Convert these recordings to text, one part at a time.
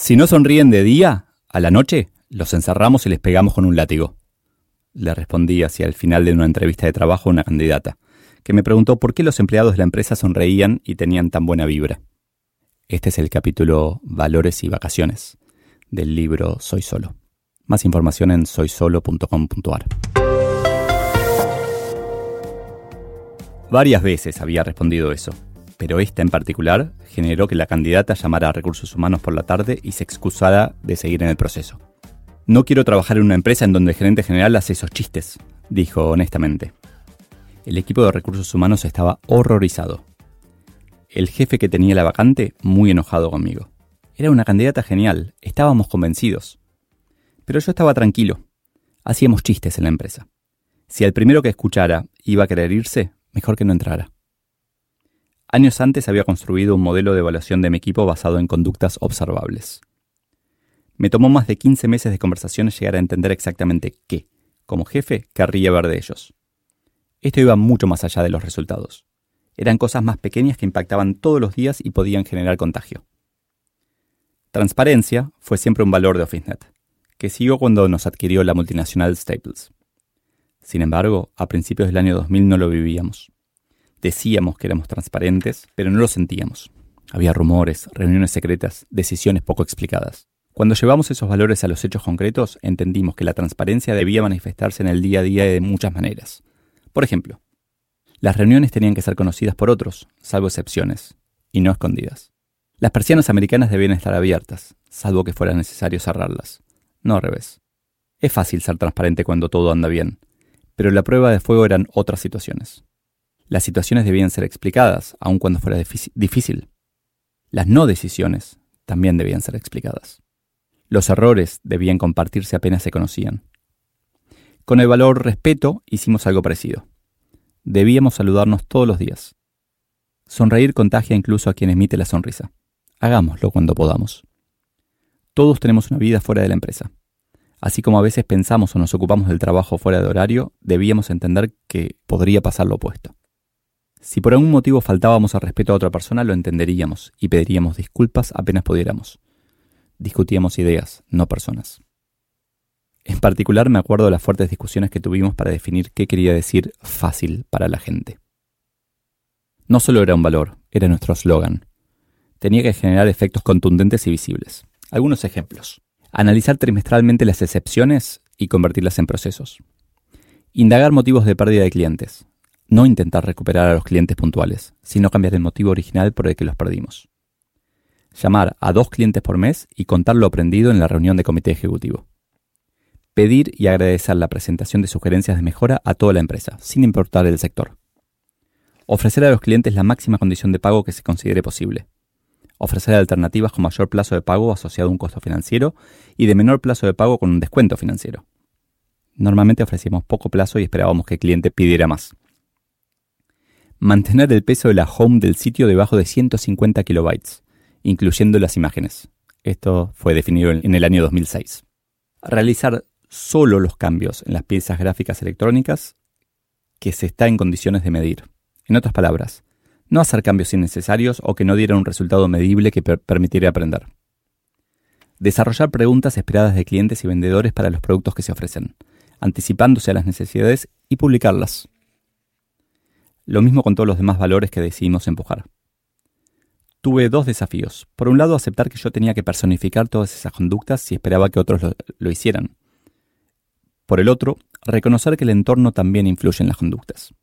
Si no sonríen de día, a la noche los encerramos y les pegamos con un látigo. Le respondí hacia el final de una entrevista de trabajo a una candidata, que me preguntó por qué los empleados de la empresa sonreían y tenían tan buena vibra. Este es el capítulo Valores y Vacaciones del libro Soy Solo. Más información en soysolo.com.ar. Varias veces había respondido eso, pero esta en particular generó que la candidata llamara a recursos humanos por la tarde y se excusara de seguir en el proceso. No quiero trabajar en una empresa en donde el gerente general hace esos chistes, dijo honestamente. El equipo de recursos humanos estaba horrorizado. El jefe que tenía la vacante muy enojado conmigo. Era una candidata genial, estábamos convencidos. Pero yo estaba tranquilo. Hacíamos chistes en la empresa. Si el primero que escuchara iba a querer irse, mejor que no entrara. Años antes había construido un modelo de evaluación de mi equipo basado en conductas observables. Me tomó más de 15 meses de conversaciones llegar a entender exactamente qué, como jefe, querría ver de ellos. Esto iba mucho más allá de los resultados. Eran cosas más pequeñas que impactaban todos los días y podían generar contagio. Transparencia fue siempre un valor de OfficeNet, que siguió cuando nos adquirió la multinacional Staples. Sin embargo, a principios del año 2000 no lo vivíamos. Decíamos que éramos transparentes, pero no lo sentíamos. Había rumores, reuniones secretas, decisiones poco explicadas. Cuando llevamos esos valores a los hechos concretos, entendimos que la transparencia debía manifestarse en el día a día de muchas maneras. Por ejemplo, las reuniones tenían que ser conocidas por otros, salvo excepciones, y no escondidas. Las persianas americanas debían estar abiertas, salvo que fuera necesario cerrarlas, no al revés. Es fácil ser transparente cuando todo anda bien, pero la prueba de fuego eran otras situaciones. Las situaciones debían ser explicadas, aun cuando fuera difícil. Las no decisiones también debían ser explicadas. Los errores debían compartirse apenas se conocían. Con el valor respeto hicimos algo parecido. Debíamos saludarnos todos los días. Sonreír contagia incluso a quien emite la sonrisa. Hagámoslo cuando podamos. Todos tenemos una vida fuera de la empresa. Así como a veces pensamos o nos ocupamos del trabajo fuera de horario, debíamos entender que podría pasar lo opuesto. Si por algún motivo faltábamos al respeto a otra persona, lo entenderíamos y pediríamos disculpas apenas pudiéramos. Discutíamos ideas, no personas. En particular me acuerdo de las fuertes discusiones que tuvimos para definir qué quería decir fácil para la gente. No solo era un valor, era nuestro eslogan. Tenía que generar efectos contundentes y visibles. Algunos ejemplos. Analizar trimestralmente las excepciones y convertirlas en procesos. Indagar motivos de pérdida de clientes. No intentar recuperar a los clientes puntuales, sino cambiar el motivo original por el que los perdimos. Llamar a dos clientes por mes y contar lo aprendido en la reunión de comité ejecutivo. Pedir y agradecer la presentación de sugerencias de mejora a toda la empresa, sin importar el sector. Ofrecer a los clientes la máxima condición de pago que se considere posible ofrecer alternativas con mayor plazo de pago asociado a un costo financiero y de menor plazo de pago con un descuento financiero. Normalmente ofrecíamos poco plazo y esperábamos que el cliente pidiera más. Mantener el peso de la home del sitio debajo de 150 kilobytes, incluyendo las imágenes. Esto fue definido en el año 2006. Realizar solo los cambios en las piezas gráficas electrónicas que se está en condiciones de medir. En otras palabras, no hacer cambios innecesarios o que no dieran un resultado medible que permitiera aprender. Desarrollar preguntas esperadas de clientes y vendedores para los productos que se ofrecen, anticipándose a las necesidades y publicarlas. Lo mismo con todos los demás valores que decidimos empujar. Tuve dos desafíos. Por un lado, aceptar que yo tenía que personificar todas esas conductas si esperaba que otros lo, lo hicieran. Por el otro, reconocer que el entorno también influye en las conductas.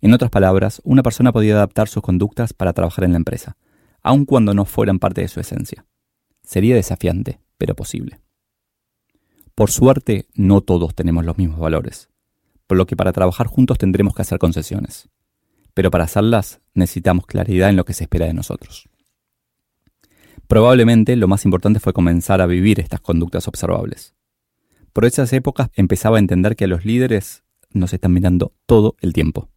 En otras palabras, una persona podía adaptar sus conductas para trabajar en la empresa, aun cuando no fueran parte de su esencia. Sería desafiante, pero posible. Por suerte, no todos tenemos los mismos valores, por lo que para trabajar juntos tendremos que hacer concesiones. Pero para hacerlas necesitamos claridad en lo que se espera de nosotros. Probablemente lo más importante fue comenzar a vivir estas conductas observables. Por esas épocas empezaba a entender que a los líderes nos están mirando todo el tiempo.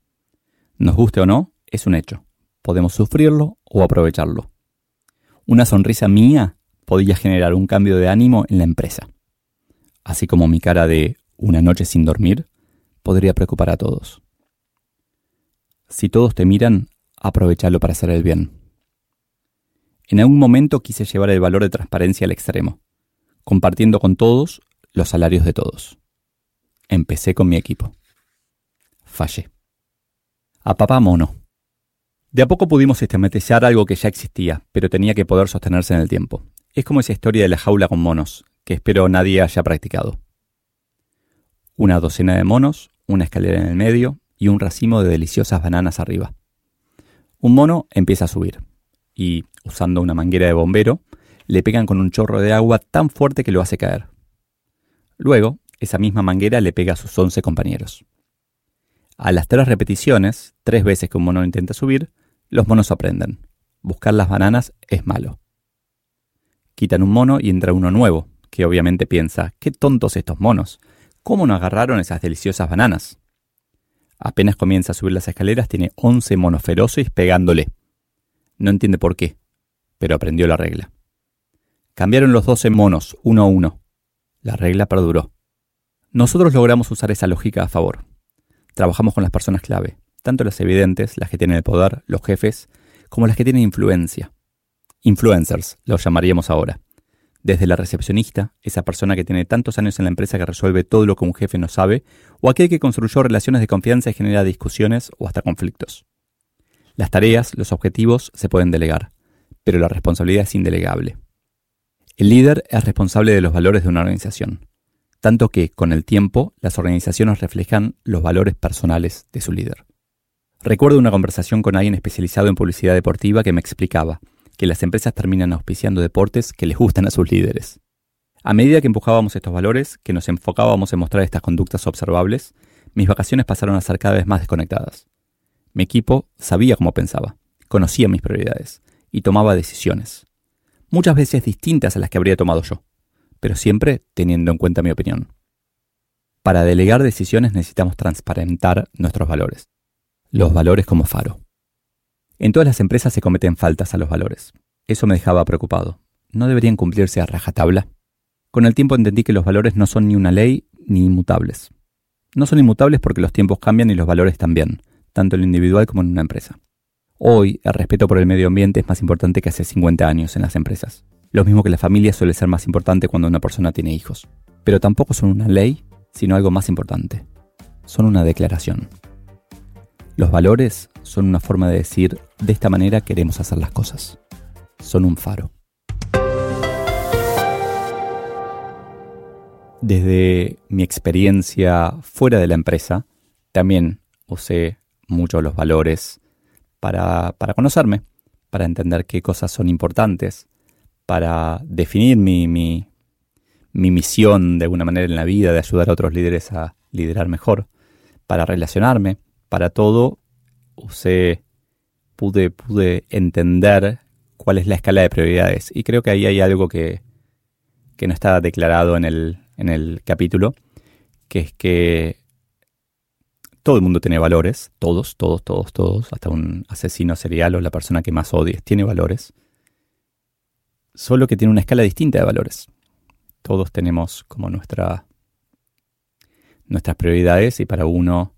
Nos guste o no, es un hecho. Podemos sufrirlo o aprovecharlo. Una sonrisa mía podía generar un cambio de ánimo en la empresa. Así como mi cara de una noche sin dormir podría preocupar a todos. Si todos te miran, aprovechalo para hacer el bien. En algún momento quise llevar el valor de transparencia al extremo, compartiendo con todos los salarios de todos. Empecé con mi equipo. Fallé. A papá mono. De a poco pudimos sistematizar algo que ya existía, pero tenía que poder sostenerse en el tiempo. Es como esa historia de la jaula con monos, que espero nadie haya practicado. Una docena de monos, una escalera en el medio y un racimo de deliciosas bananas arriba. Un mono empieza a subir y, usando una manguera de bombero, le pegan con un chorro de agua tan fuerte que lo hace caer. Luego, esa misma manguera le pega a sus once compañeros. A las tres repeticiones, tres veces que un mono intenta subir, los monos aprenden. Buscar las bananas es malo. Quitan un mono y entra uno nuevo, que obviamente piensa, qué tontos estos monos, ¿cómo no agarraron esas deliciosas bananas? Apenas comienza a subir las escaleras, tiene once monos feroces pegándole. No entiende por qué, pero aprendió la regla. Cambiaron los doce monos, uno a uno. La regla perduró. Nosotros logramos usar esa lógica a favor. Trabajamos con las personas clave, tanto las evidentes, las que tienen el poder, los jefes, como las que tienen influencia. Influencers, los llamaríamos ahora. Desde la recepcionista, esa persona que tiene tantos años en la empresa que resuelve todo lo que un jefe no sabe, o aquel que construyó relaciones de confianza y genera discusiones o hasta conflictos. Las tareas, los objetivos se pueden delegar, pero la responsabilidad es indelegable. El líder es responsable de los valores de una organización, tanto que, con el tiempo, las organizaciones reflejan los valores personales de su líder. Recuerdo una conversación con alguien especializado en publicidad deportiva que me explicaba que las empresas terminan auspiciando deportes que les gustan a sus líderes. A medida que empujábamos estos valores, que nos enfocábamos en mostrar estas conductas observables, mis vacaciones pasaron a ser cada vez más desconectadas. Mi equipo sabía cómo pensaba, conocía mis prioridades y tomaba decisiones, muchas veces distintas a las que habría tomado yo, pero siempre teniendo en cuenta mi opinión. Para delegar decisiones necesitamos transparentar nuestros valores, los valores como faro. En todas las empresas se cometen faltas a los valores. Eso me dejaba preocupado. ¿No deberían cumplirse a rajatabla? Con el tiempo entendí que los valores no son ni una ley ni inmutables. No son inmutables porque los tiempos cambian y los valores también, tanto en lo individual como en una empresa. Hoy, el respeto por el medio ambiente es más importante que hace 50 años en las empresas. Lo mismo que la familia suele ser más importante cuando una persona tiene hijos. Pero tampoco son una ley, sino algo más importante. Son una declaración. Los valores son una forma de decir, de esta manera queremos hacer las cosas. Son un faro. Desde mi experiencia fuera de la empresa, también usé mucho los valores para, conocerme, para entender qué cosas son importantes, para definir mi, mi, mi misión de alguna manera en la vida, de ayudar a otros líderes a liderar mejor, para relacionarme, para todo usé, pude, pude entender cuál es la escala de prioridades. Y creo que ahí hay algo que, que no está declarado en el, en el capítulo, que es que todo el mundo tiene valores, todos, todos, todos, todos, hasta un asesino serial o la persona que más odies tiene valores, solo que tiene una escala distinta de valores. Todos tenemos como nuestra, nuestras prioridades y para uno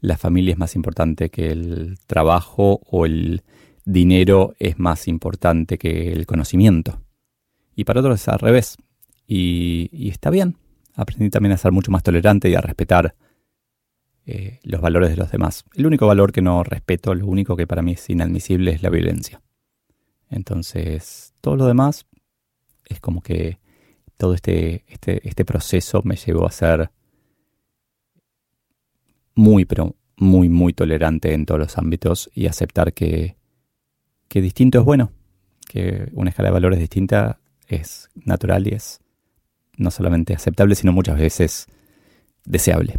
la familia es más importante que el trabajo o el dinero es más importante que el conocimiento. Y para otros es al revés. Y, está bien. Aprendí también a ser mucho más tolerante y a respetar eh, los valores de los demás. El único valor que no respeto, lo único que para mí es inadmisible es la violencia. Entonces, todo lo demás es como que todo este, este, este proceso me llevó a ser muy, pero muy, muy tolerante en todos los ámbitos y aceptar que, que distinto es bueno, que una escala de valores distinta es natural y es no solamente aceptable, sino muchas veces deseable.